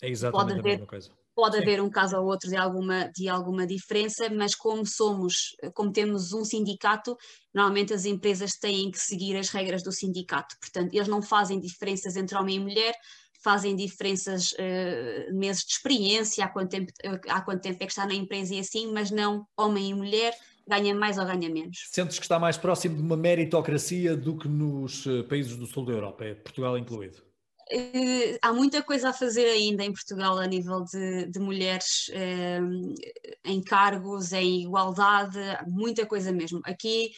É exatamente pode haver, a mesma coisa. Pode Sim. haver um caso ou outro de alguma, de alguma diferença, mas como somos, como temos um sindicato, normalmente as empresas têm que seguir as regras do sindicato. Portanto, eles não fazem diferenças entre homem e mulher, fazem diferenças uh, meses de experiência, há quanto, tempo, há quanto tempo é que está na empresa e assim, mas não homem e mulher, ganha mais ou ganha menos. Sentes que está mais próximo de uma meritocracia do que nos eh, países do sul da Europa, é Portugal incluído? Uh, há muita coisa a fazer ainda em Portugal a nível de, de mulheres uh, em cargos, em igualdade, muita coisa mesmo. Aqui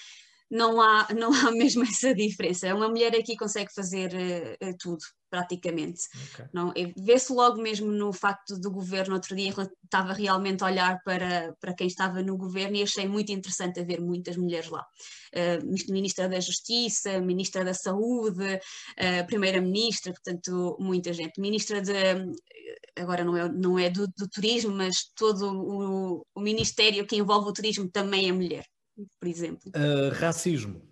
não há, não há mesmo essa diferença. Uma mulher aqui consegue fazer uh, tudo, praticamente. Okay. Não, vê-se logo mesmo no facto do governo, outro dia estava realmente a olhar para, para quem estava no governo e achei muito interessante haver muitas mulheres lá. Uh, ministra da Justiça, Ministra da Saúde, uh, Primeira-Ministra, portanto, muita gente. Ministra de, agora não é, não é do, do turismo, mas todo o, o ministério que envolve o turismo também é mulher por exemplo. Uh, racismo.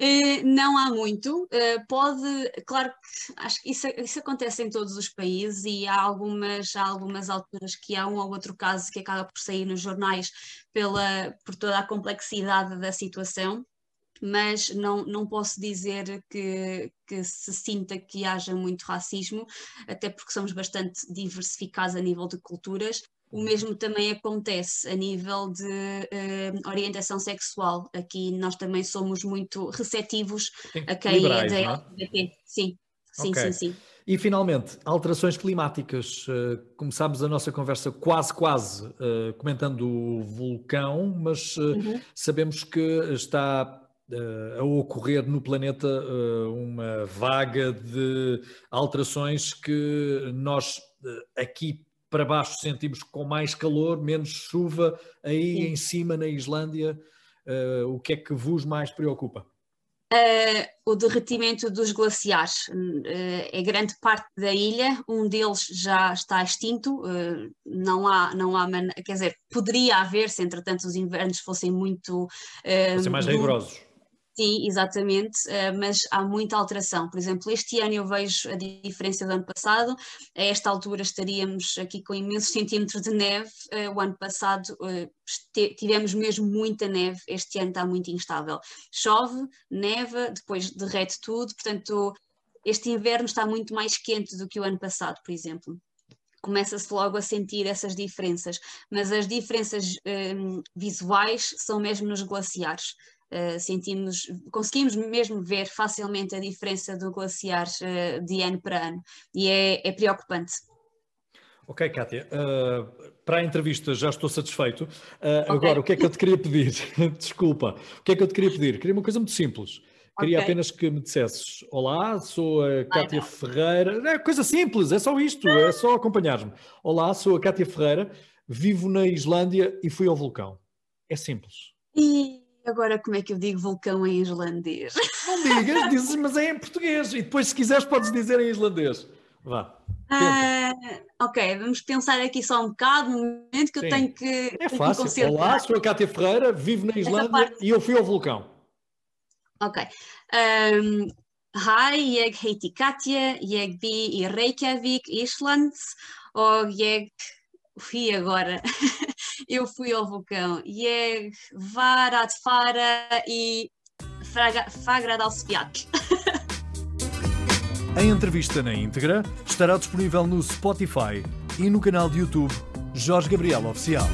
Uh, não há muito, uh, pode, claro que acho que isso, isso, acontece em todos os países e há algumas, há algumas alturas que há um ou outro caso que acaba por sair nos jornais pela, por toda a complexidade da situação, mas não, não posso dizer que, que se sinta que haja muito racismo, até porque somos bastante diversificados a nível de culturas o mesmo também acontece a nível de uh, orientação sexual. Aqui nós também somos muito receptivos a quem é da LGBT. É? Sim, sim, okay. sim, sim. E finalmente, alterações climáticas. Uh, começámos a nossa conversa quase, quase uh, comentando o vulcão, mas uhum. sabemos que está a ocorrer no planeta uma vaga de alterações que nós aqui para baixo sentimos com mais calor, menos chuva, aí Sim. em cima na Islândia, uh, o que é que vos mais preocupa? Uh, o derretimento dos glaciares. Uh, é grande parte da ilha, um deles já está extinto, uh, não há, não há quer dizer, poderia haver se entretanto os invernos fossem muito. fossem mais rigorosos. Sim, exatamente, uh, mas há muita alteração. Por exemplo, este ano eu vejo a diferença do ano passado. A esta altura estaríamos aqui com imensos centímetros de neve. Uh, o ano passado uh, tivemos mesmo muita neve. Este ano está muito instável. Chove, neva, depois derrete tudo. Portanto, este inverno está muito mais quente do que o ano passado, por exemplo começa-se logo a sentir essas diferenças, mas as diferenças um, visuais são mesmo nos glaciares. Uh, sentimos, conseguimos mesmo ver facilmente a diferença do glaciar uh, de ano para ano e é, é preocupante. Ok, Kátia, uh, para a entrevista já estou satisfeito. Okay. Agora, o que é que eu te queria pedir? Desculpa, o que é que eu te queria pedir? Queria uma coisa muito simples. Queria okay. apenas que me dissesses: Olá, sou a Kátia Ferreira. É coisa simples, é só isto, é só acompanhar-me. Olá, sou a Kátia Ferreira, vivo na Islândia e fui ao vulcão. É simples. E Agora, como é que eu digo vulcão em islandês? Não digas, dizes, mas é em português. E depois, se quiseres, podes dizer em islandês. Vá. Uh, ok, vamos pensar aqui só um bocado, um momento que Sim. eu tenho que. É fácil. Que Olá, sou a Cátia Ferreira, vivo na Islândia parte... e eu fui ao vulcão. Ok. Um, hi, jeg heiti Katja, jeg bi i Reykjavik, Island, og jeg fui agora eu fui ao vulcão e é Varat Fara e Fagradalsfjall. A entrevista na íntegra estará disponível no Spotify e no canal de YouTube Jorge Gabriel Oficial.